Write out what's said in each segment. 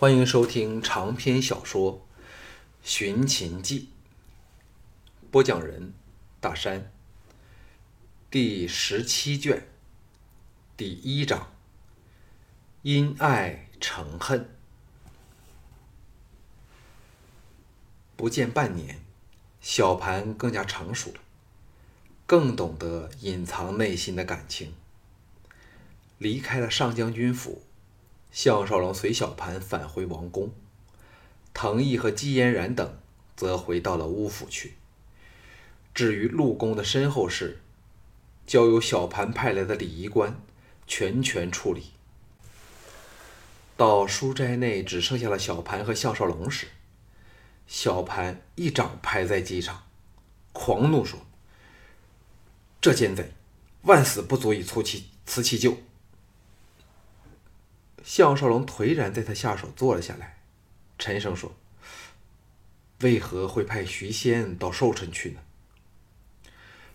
欢迎收听长篇小说《寻秦记》，播讲人大山，第十七卷，第一章：因爱成恨。不见半年，小盘更加成熟了，更懂得隐藏内心的感情。离开了上将军府。项少龙随小盘返回王宫，藤毅和姬嫣然等则回到了乌府去。至于陆公的身后事，交由小盘派来的礼仪官全权处理。到书斋内只剩下了小盘和项少龙时，小盘一掌拍在机上，狂怒说：“这奸贼，万死不足以促其辞其咎。”项少龙颓然在他下手坐了下来，沉声说：“为何会派徐仙到寿辰去呢？”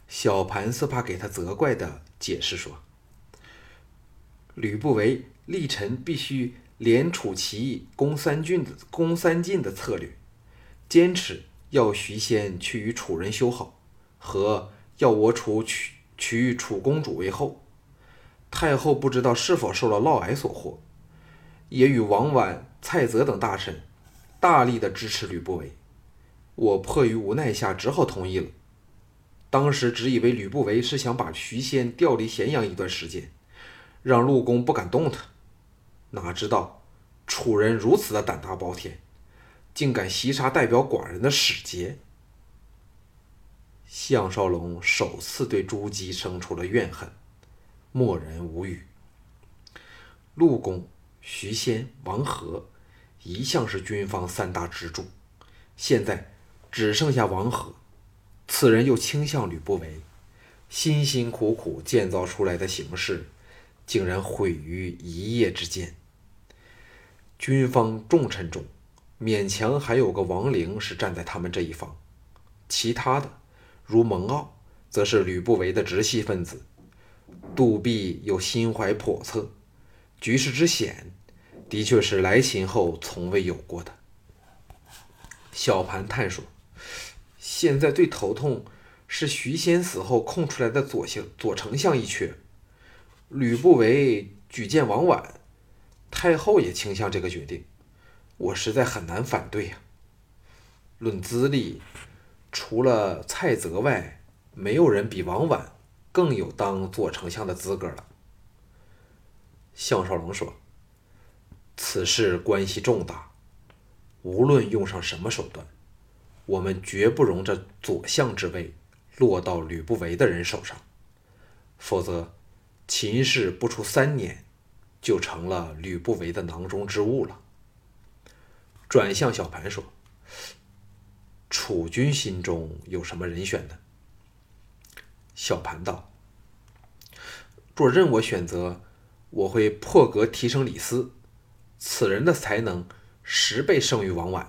小盘似怕给他责怪的解释说：“吕不韦立臣必须联楚齐义攻三郡的攻三晋的策略，坚持要徐仙去与楚人修好，和要我楚娶娶楚公主为后。太后不知道是否受了嫪毐所惑。”也与王婉、蔡泽等大臣大力的支持吕不韦，我迫于无奈下只好同意了。当时只以为吕不韦是想把徐仙调离咸阳一段时间，让陆公不敢动他，哪知道楚人如此的胆大包天，竟敢袭杀代表寡人的使节。项少龙首次对朱姬生出了怨恨，默然无语。陆公。徐仙、王和一向是军方三大支柱，现在只剩下王和，此人又倾向吕不韦，辛辛苦苦建造出来的形势，竟然毁于一夜之间。军方重臣中，勉强还有个王陵是站在他们这一方，其他的如蒙骜，则是吕不韦的直系分子，杜弼又心怀叵测。局势之险，的确是来秦后从未有过的。小盘探说：“现在最头痛是徐仙死后空出来的左相左丞相一缺，吕不韦举荐王婉，太后也倾向这个决定，我实在很难反对呀。论资历，除了蔡泽外，没有人比王婉更有当左丞相的资格了。”项少龙说：“此事关系重大，无论用上什么手段，我们绝不容这左相之位落到吕不韦的人手上，否则，秦氏不出三年，就成了吕不韦的囊中之物了。”转向小盘说：“楚军心中有什么人选呢？”小盘道：“若任我选择。”我会破格提升李斯，此人的才能十倍胜于王婉。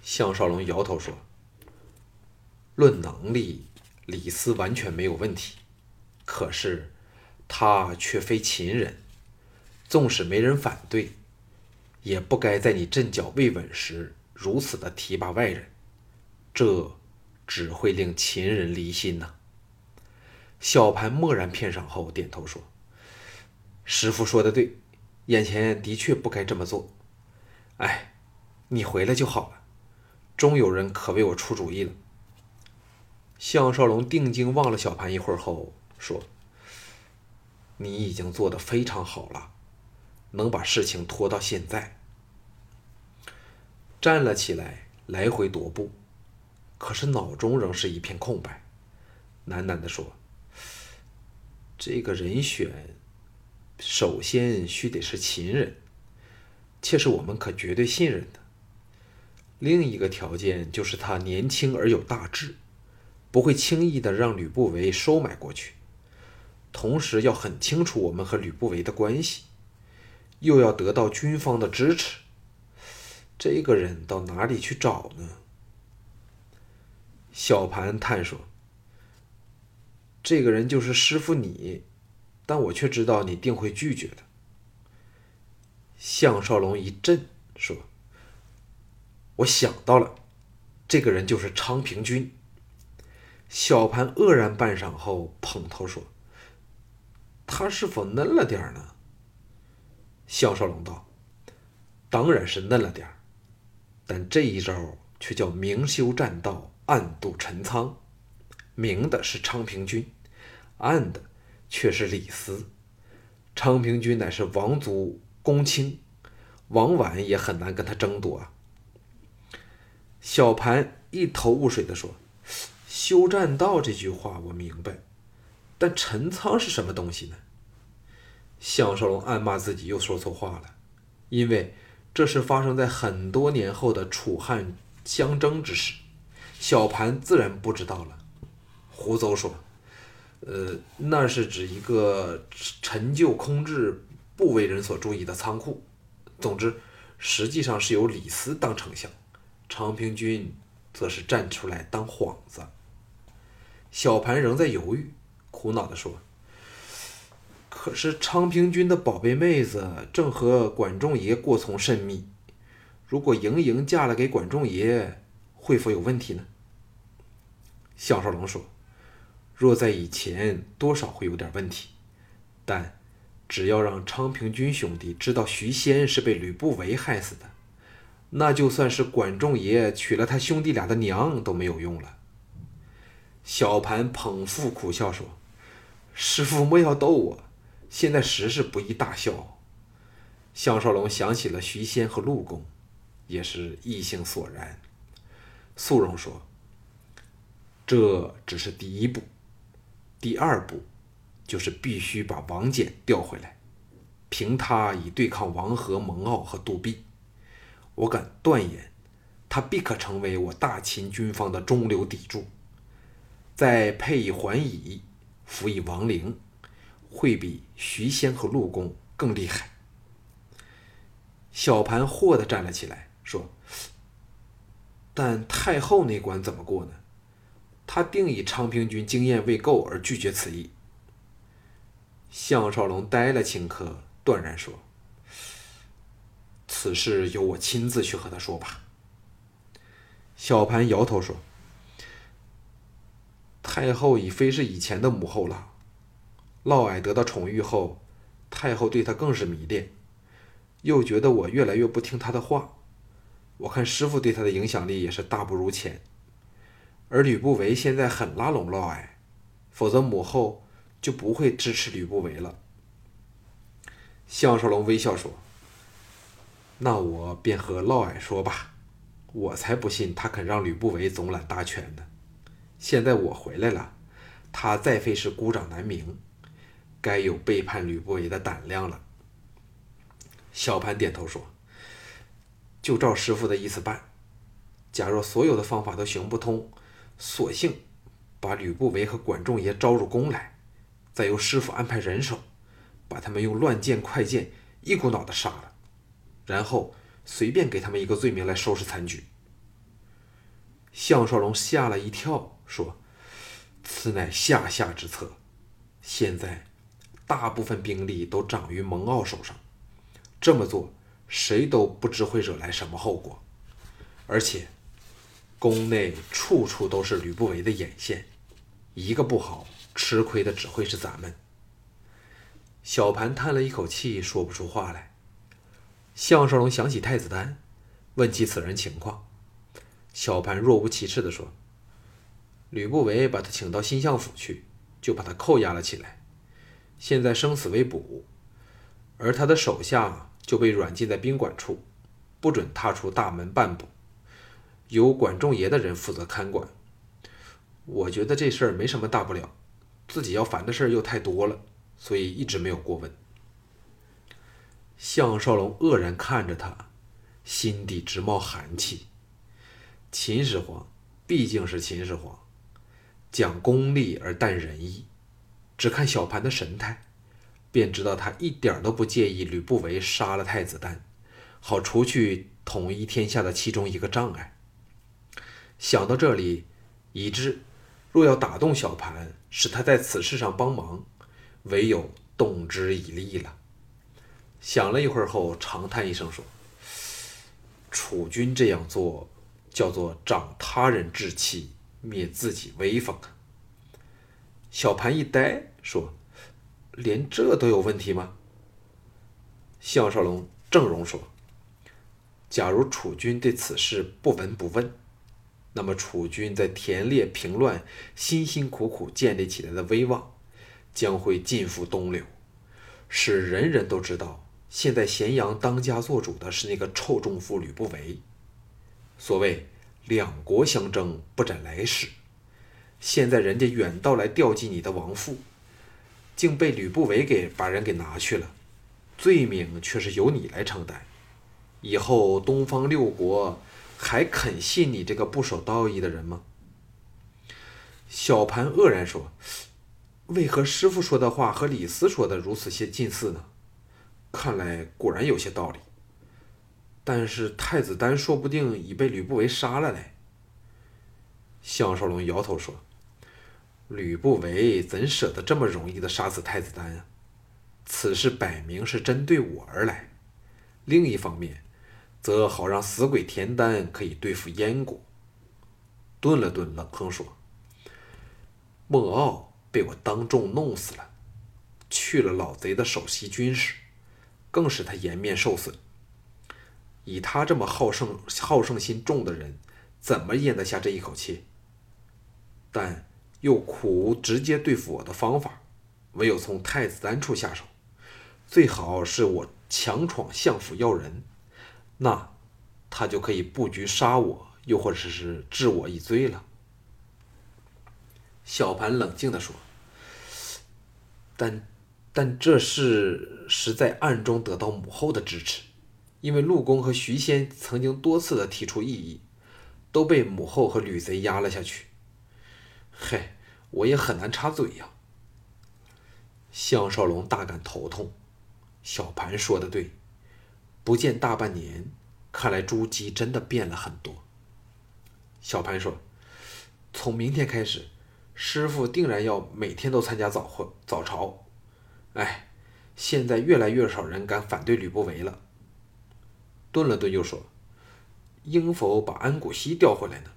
项少龙摇头说：“论能力，李斯完全没有问题，可是他却非秦人，纵使没人反对，也不该在你阵脚未稳时如此的提拔外人，这只会令秦人离心呐。”小盘默然片刻后点头说。师傅说的对，眼前的确不该这么做。哎，你回来就好了，终有人可为我出主意了。项少龙定睛望了小盘一会儿后说：“你已经做得非常好了，能把事情拖到现在。”站了起来，来回踱步，可是脑中仍是一片空白，喃喃地说：“这个人选。”首先须得是秦人，且是我们可绝对信任的。另一个条件就是他年轻而有大志，不会轻易的让吕不韦收买过去。同时要很清楚我们和吕不韦的关系，又要得到军方的支持。这个人到哪里去找呢？小盘探说：“这个人就是师傅你。”但我却知道你定会拒绝的。项少龙一震，说：“我想到了，这个人就是昌平君。”小盘愕然半晌后，捧头说：“他是否嫩了点呢？”项少龙道：“当然是嫩了点但这一招却叫明修栈道，暗度陈仓。明的是昌平君，暗的却是李斯。昌平君乃是王族公卿，王婉也很难跟他争夺啊。”小盘一头雾水地说。修栈道这句话我明白，但陈仓是什么东西呢？项少龙暗骂自己又说错话了，因为这是发生在很多年后的楚汉相争之时，小盘自然不知道了。胡诌说：“呃，那是指一个陈旧空置、不为人所注意的仓库。总之，实际上是由李斯当丞相，昌平君则是站出来当幌子。”小盘仍在犹豫，苦恼地说：“可是昌平君的宝贝妹子正和管仲爷过从甚密，如果莹莹嫁了给管仲爷，会否有问题呢？”项少龙说：“若在以前，多少会有点问题，但只要让昌平君兄弟知道徐仙是被吕不韦害死的，那就算是管仲爷娶了他兄弟俩的娘都没有用了。”小盘捧腹苦笑说：“师傅莫要逗我，现在时事不宜大笑。”项少龙想起了徐仙和陆公，也是意兴索然。素荣说：“这只是第一步，第二步就是必须把王翦调回来，凭他以对抗王和、蒙骜和杜弼。我敢断言，他必可成为我大秦军方的中流砥柱。”再配以桓乙，辅以王陵，会比徐仙和陆公更厉害。小盘霍地站了起来，说：“但太后那关怎么过呢？他定以昌平君经验未够而拒绝此意。”项少龙呆了顷刻，断然说：“此事由我亲自去和他说吧。”小盘摇头说。太后已非是以前的母后了。嫪毐得到宠遇后，太后对他更是迷恋，又觉得我越来越不听他的话。我看师傅对他的影响力也是大不如前。而吕不韦现在很拉拢嫪毐，否则母后就不会支持吕不韦了。项少龙微笑说：“那我便和嫪毐说吧，我才不信他肯让吕不韦总揽大权呢。”现在我回来了，他再费是孤掌难鸣，该有背叛吕不韦的胆量了。小盘点头说：“就照师傅的意思办。假若所有的方法都行不通，索性把吕不韦和管仲爷招入宫来，再由师傅安排人手，把他们用乱箭快箭一股脑的杀了，然后随便给他们一个罪名来收拾残局。”项少龙吓了一跳。说：“此乃下下之策。现在大部分兵力都掌于蒙骜手上，这么做谁都不知会惹来什么后果。而且宫内处处都是吕不韦的眼线，一个不好，吃亏的只会是咱们。”小盘叹了一口气，说不出话来。项少龙想起太子丹，问起此人情况。小盘若无其事地说。吕不韦把他请到新相府去，就把他扣押了起来。现在生死未卜，而他的手下就被软禁在宾馆处，不准踏出大门半步，由管仲爷的人负责看管。我觉得这事儿没什么大不了，自己要烦的事儿又太多了，所以一直没有过问。项少龙愕然看着他，心底直冒寒气。秦始皇毕竟是秦始皇。讲功利而淡仁义，只看小盘的神态，便知道他一点都不介意吕不韦杀了太子丹，好除去统一天下的其中一个障碍。想到这里，已知若要打动小盘，使他在此事上帮忙，唯有动之以利了。想了一会儿后，长叹一声说：“楚军这样做，叫做长他人志气，灭自己威风啊。”小盘一呆，说：“连这都有问题吗？”项少龙正容说：“假如楚军对此事不闻不问，那么楚军在田猎平乱、辛辛苦苦建立起来的威望，将会尽付东流，使人人都知道。”现在咸阳当家做主的是那个臭中妇吕不韦。所谓两国相争，不斩来使。现在人家远道来调集你的王父，竟被吕不韦给把人给拿去了，罪名却是由你来承担。以后东方六国还肯信你这个不守道义的人吗？小盘愕然说：“为何师傅说的话和李斯说的如此些近似呢？”看来果然有些道理，但是太子丹说不定已被吕不韦杀了嘞。项少龙摇头说：“吕不韦怎舍得这么容易的杀死太子丹啊？此事摆明是针对我而来。另一方面，则好让死鬼田丹可以对付燕国。”顿了顿，冷哼说：“孟傲被我当众弄死了，去了老贼的首席军师。”更使他颜面受损。以他这么好胜、好胜心重的人，怎么咽得下这一口气？但又苦无直接对付我的方法，唯有从太子丹处下手。最好是我强闯相府要人，那他就可以布局杀我，又或者是治我一罪了。小盘冷静地说：“但……”但这事实在暗中得到母后的支持，因为陆公和徐仙曾经多次的提出异议，都被母后和吕贼压了下去。嘿，我也很难插嘴呀。项少龙大感头痛，小盘说的对，不见大半年，看来朱姬真的变了很多。小潘说：“从明天开始，师傅定然要每天都参加早会早朝。”哎，现在越来越少人敢反对吕不韦了。顿了顿，又说：“应否把安谷西调回来呢？”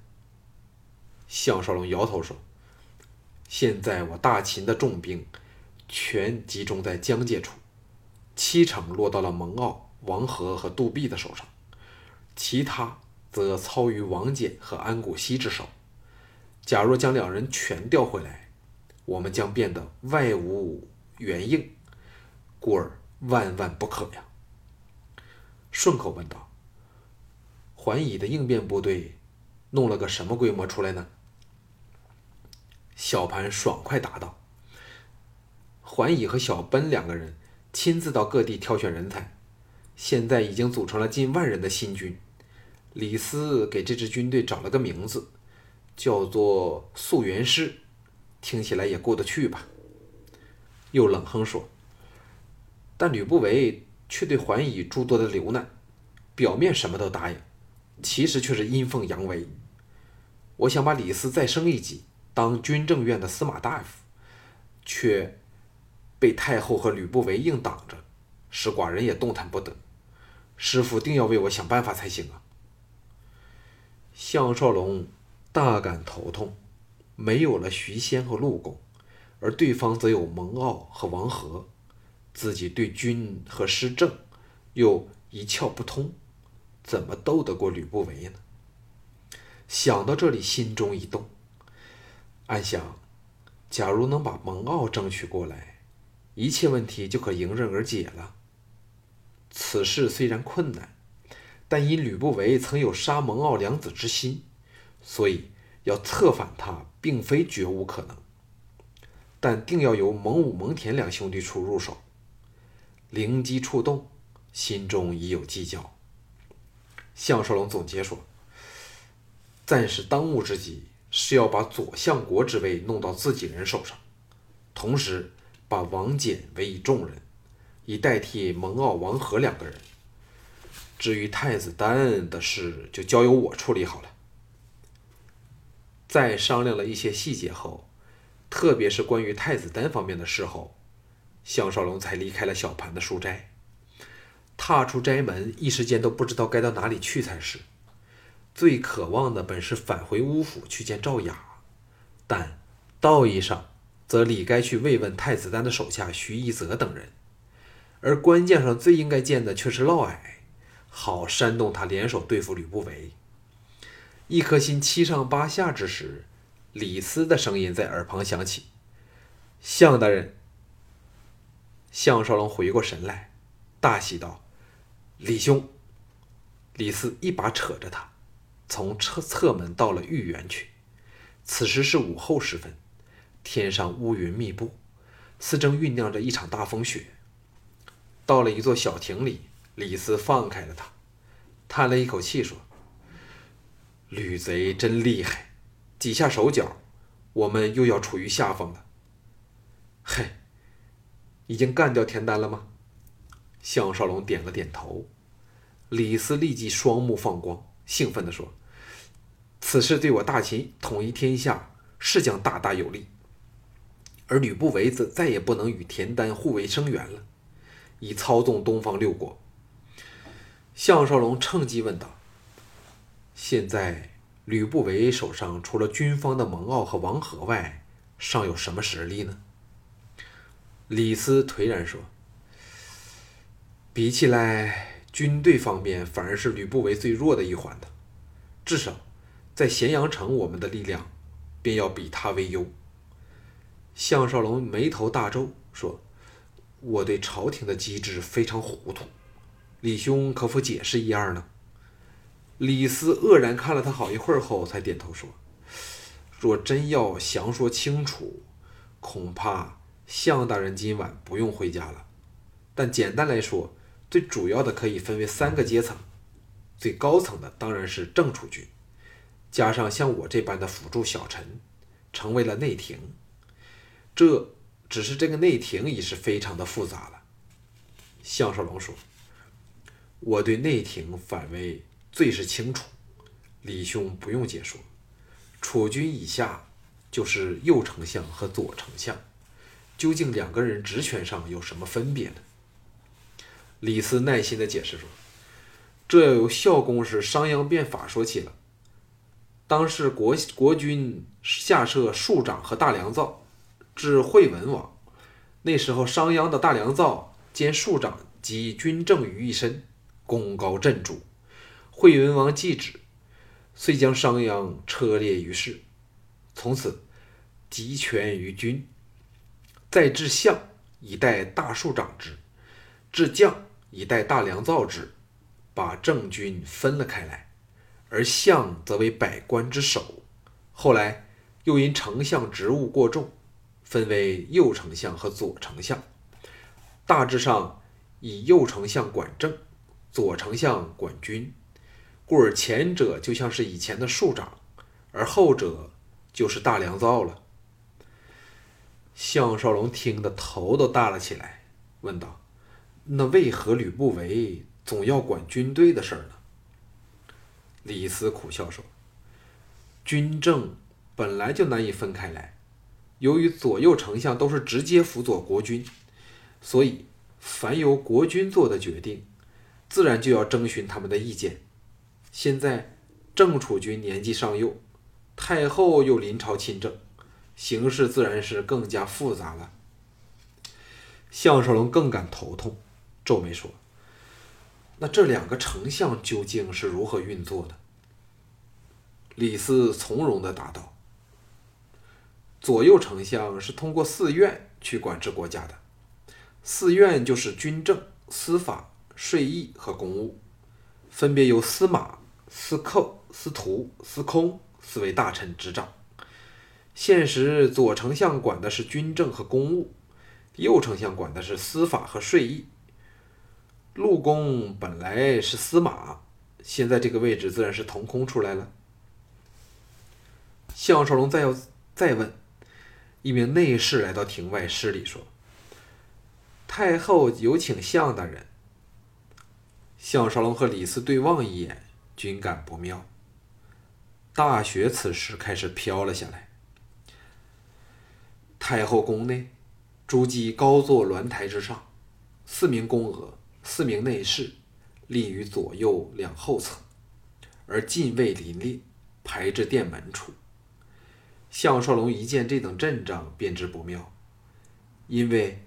项少龙摇头说：“现在我大秦的重兵全集中在疆界处，七成落到了蒙骜、王和和杜弼的手上，其他则操于王翦和安谷西之手。假若将两人全调回来，我们将变得外无。”援应，故而万万不可呀。顺口问道：“桓乙的应变部队弄了个什么规模出来呢？”小盘爽快答道：“桓乙和小奔两个人亲自到各地挑选人才，现在已经组成了近万人的新军。李斯给这支军队找了个名字，叫做溯源师，听起来也过得去吧？”又冷哼说：“但吕不韦却对桓乙诸多的留难，表面什么都答应，其实却是阴奉阳违。我想把李斯再升一级，当军政院的司马大夫，却被太后和吕不韦硬挡着，使寡人也动弹不得。师傅定要为我想办法才行啊！”项少龙大感头痛，没有了徐仙和陆公。而对方则有蒙骜和王和，自己对军和施政又一窍不通，怎么斗得过吕不韦呢？想到这里，心中一动，暗想：假如能把蒙骜争取过来，一切问题就可迎刃而解了。此事虽然困难，但因吕不韦曾有杀蒙骜两子之心，所以要策反他，并非绝无可能。但定要由蒙武、蒙恬两兄弟处入手。灵机触动，心中已有计较。项少龙总结说：“暂时当务之急是要把左相国之位弄到自己人手上，同时把王翦委以重任，以代替蒙奥、王和两个人。至于太子丹的事，就交由我处理好了。”在商量了一些细节后。特别是关于太子丹方面的事后，项少龙才离开了小盘的书斋。踏出斋门，一时间都不知道该到哪里去才是。最渴望的本是返回乌府去见赵雅，但道义上则理该去慰问太子丹的手下徐一泽等人，而关键上最应该见的却是嫪毐，好煽动他联手对付吕不韦。一颗心七上八下之时，李斯的声音在耳旁响起：“项大人。”项少龙回过神来，大喜道：“李兄！”李斯一把扯着他，从侧侧门到了御园去。此时是午后时分，天上乌云密布，似正酝酿着一场大风雪。到了一座小亭里，李斯放开了他，叹了一口气说：“吕贼真厉害，几下手脚，我们又要处于下风了。”嘿。已经干掉田丹了吗？项少龙点了点头。李斯立即双目放光，兴奋地说：“此事对我大秦统一天下是将大大有利。而吕不韦则再也不能与田丹互为生源了，以操纵东方六国。”项少龙趁机问道：“现在吕不韦手上除了军方的蒙骜和王和外，尚有什么实力呢？”李斯颓然说：“比起来，军队方面反而是吕不韦最弱的一环的。至少，在咸阳城，我们的力量便要比他为优。”项少龙眉头大皱，说：“我对朝廷的机制非常糊涂，李兄可否解释一二呢？”李斯愕然看了他好一会儿后，才点头说：“若真要详说清楚，恐怕……”项大人今晚不用回家了，但简单来说，最主要的可以分为三个阶层，最高层的当然是正储军，加上像我这般的辅助小臣，成为了内廷。这只是这个内廷已是非常的复杂了。项少龙说：“我对内廷反为最是清楚，李兄不用解说。楚君以下就是右丞相和左丞相。”究竟两个人职权上有什么分别呢？李斯耐心的解释说：“这要由孝公时商鞅变法说起了。当时国国君下设庶长和大良造，至惠文王。那时候商鞅的大良造兼庶长集军政于一身，功高震主。惠文王继旨，遂将商鞅车裂于市，从此集权于君。”再至相以待大庶长之，至将以待大良造之，把政军分了开来，而相则为百官之首。后来又因丞相职务过重，分为右丞相和左丞相。大致上以右丞相管政，左丞相管军，故而前者就像是以前的庶长，而后者就是大良造了。项少龙听得头都大了起来，问道：“那为何吕不韦总要管军队的事儿呢？”李斯苦笑说：“军政本来就难以分开来，由于左右丞相都是直接辅佐国君，所以凡由国君做的决定，自然就要征询他们的意见。现在郑楚君年纪尚幼，太后又临朝亲政。”形势自然是更加复杂了。项少龙更感头痛，皱眉说：“那这两个丞相究竟是如何运作的？”李斯从容的答道：“左右丞相是通过寺院去管制国家的，寺院就是军政、司法、税役和公务，分别由司马、司寇、司徒、司空四位大臣执掌。”现时左丞相管的是军政和公务，右丞相管的是司法和税役。陆公本来是司马，现在这个位置自然是腾空出来了。项少龙再要再问，一名内侍来到庭外施礼说：“太后有请相大人。”项少龙和李斯对望一眼，均感不妙。大雪此时开始飘了下来。太后宫内，朱姬高坐鸾台之上，四名宫娥，四名内侍立于左右两后侧，而禁卫林立，排至殿门处。项少龙一见这等阵仗，便知不妙，因为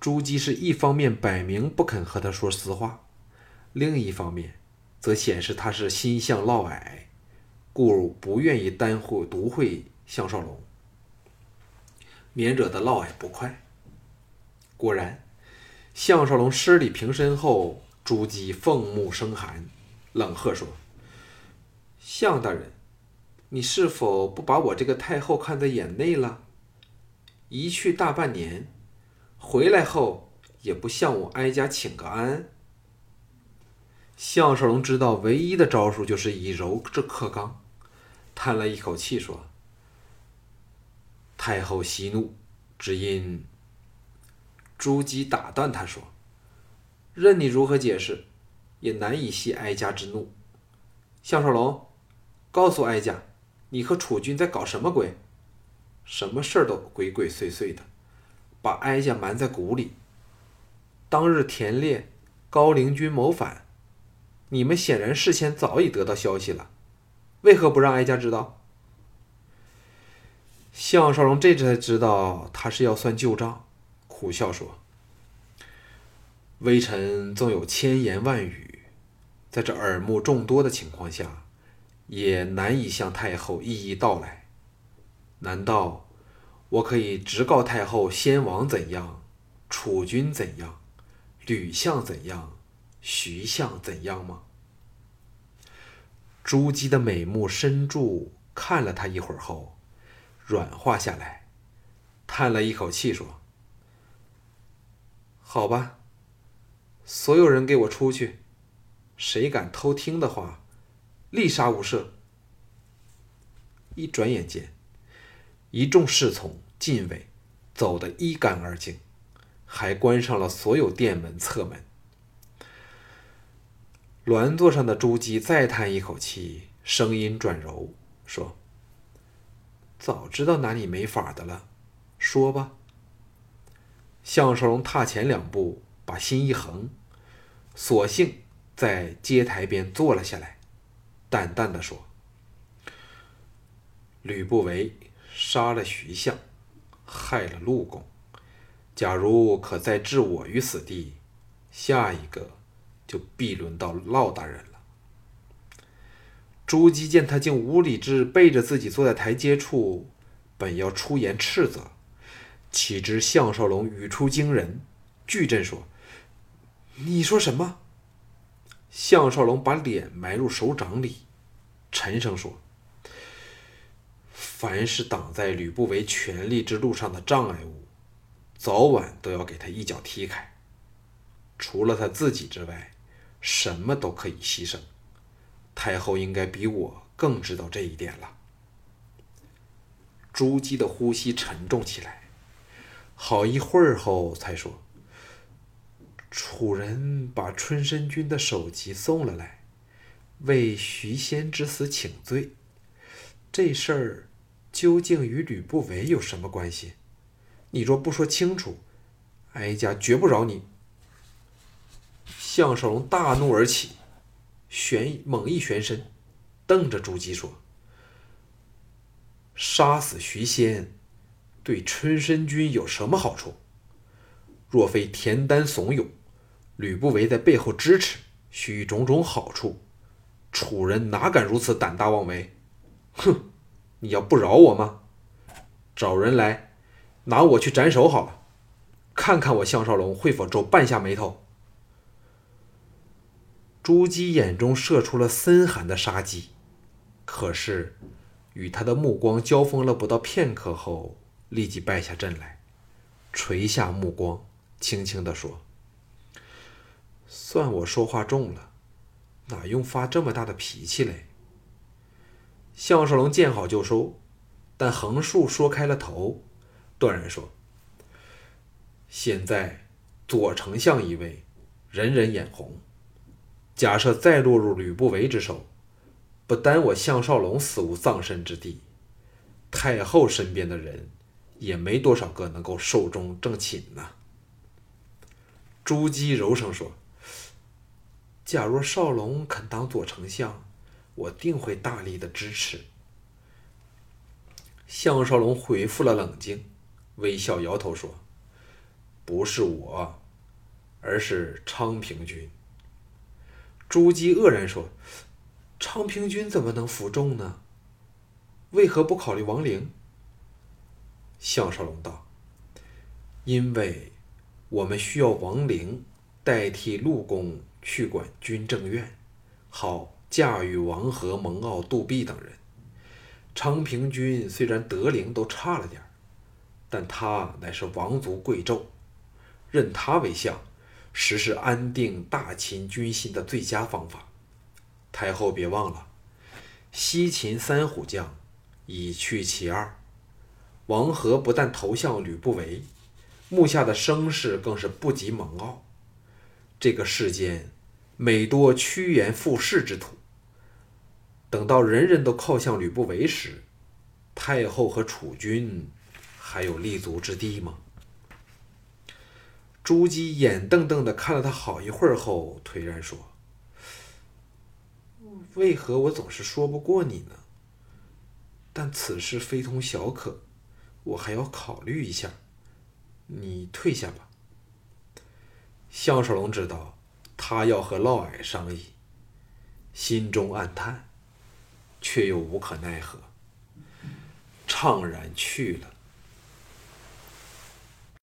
朱姬是一方面摆明不肯和他说实话，另一方面则显示他是心向嫪毐，故不愿意单会独会项少龙，免惹得嫪毐不快。果然，项少龙施礼平身后，朱姬凤目生寒，冷喝说：“项大人。”你是否不把我这个太后看在眼内了？一去大半年，回来后也不向我哀家请个安。项少龙知道唯一的招数就是以柔制克刚，叹了一口气说：“太后息怒，只因……”朱姬打断他说：“任你如何解释，也难以息哀家之怒。”项少龙，告诉哀家。你和楚军在搞什么鬼？什么事儿都鬼鬼祟祟的，把哀家瞒在鼓里。当日田猎，高陵军谋反，你们显然事先早已得到消息了，为何不让哀家知道？项少龙这才知道他是要算旧账，苦笑说：“微臣纵有千言万语，在这耳目众多的情况下。”也难以向太后一一道来。难道我可以直告太后先王怎样，楚军怎样，吕相怎样，徐相怎样吗？朱姬的美目深注，看了他一会儿后，软化下来，叹了一口气说：“好吧，所有人给我出去，谁敢偷听的话。”立杀无赦！一转眼间，一众侍从、禁卫走得一干二净，还关上了所有殿门、侧门。銮座上的朱姬再叹一口气，声音转柔说：“早知道拿你没法的了，说吧。”项少龙踏前两步，把心一横，索性在阶台边坐了下来。淡淡的说：“吕不韦杀了徐相，害了陆公。假如可再置我于死地，下一个就必轮到骆大人了。”朱姬见他竟无理智，背着自己坐在台阶处，本要出言斥责，岂知项少龙语出惊人，巨震说：“你说什么？”项少龙把脸埋入手掌里，沉声说：“凡是挡在吕不韦权力之路上的障碍物，早晚都要给他一脚踢开。除了他自己之外，什么都可以牺牲。太后应该比我更知道这一点了。”朱姬的呼吸沉重起来，好一会儿后才说。楚人把春申君的首级送了来，为徐仙之死请罪。这事儿究竟与吕不韦有什么关系？你若不说清楚，哀家绝不饶你！项少龙大怒而起，旋猛一旋身，瞪着朱姬说：“杀死徐仙，对春申君有什么好处？若非田丹怂恿。”吕不韦在背后支持，许种种好处，楚人哪敢如此胆大妄为？哼！你要不饶我吗？找人来，拿我去斩首好了，看看我项少龙会否皱半下眉头。朱姬眼中射出了森寒的杀机，可是与他的目光交锋了不到片刻后，立即败下阵来，垂下目光，轻轻地说。算我说话重了，哪用发这么大的脾气嘞？项少龙见好就收，但横竖说开了头，断然说：“现在左丞相一位，人人眼红。假设再落入吕不韦之手，不单我项少龙死无葬身之地，太后身边的人也没多少个能够寿终正寝呢。”朱姬柔声说。假若少龙肯当左丞相，我定会大力的支持。”项少龙恢复了冷静，微笑摇头说：“不是我，而是昌平君。”朱姬愕然说：“昌平君怎么能服众呢？为何不考虑王陵？”项少龙道：“因为我们需要王陵代替陆公去管军政院，好驾驭王和、蒙骜、杜弼等人。”昌平君虽然德龄都差了点但他乃是王族贵胄，任他为相，实是安定大秦军心的最佳方法。太后别忘了，西秦三虎将已去其二，王和不但投向吕不韦，目下的声势更是不及蒙骜。这个世间，每多趋炎附势之徒。等到人人都靠向吕不韦时，太后和楚军还有立足之地吗？朱姬眼瞪瞪的看了他好一会儿后，颓然说：“为何我总是说不过你呢？但此事非同小可，我还要考虑一下。你退下吧。”项少龙知道他要和嫪毐商议，心中暗叹。却又无可奈何，怅然去了。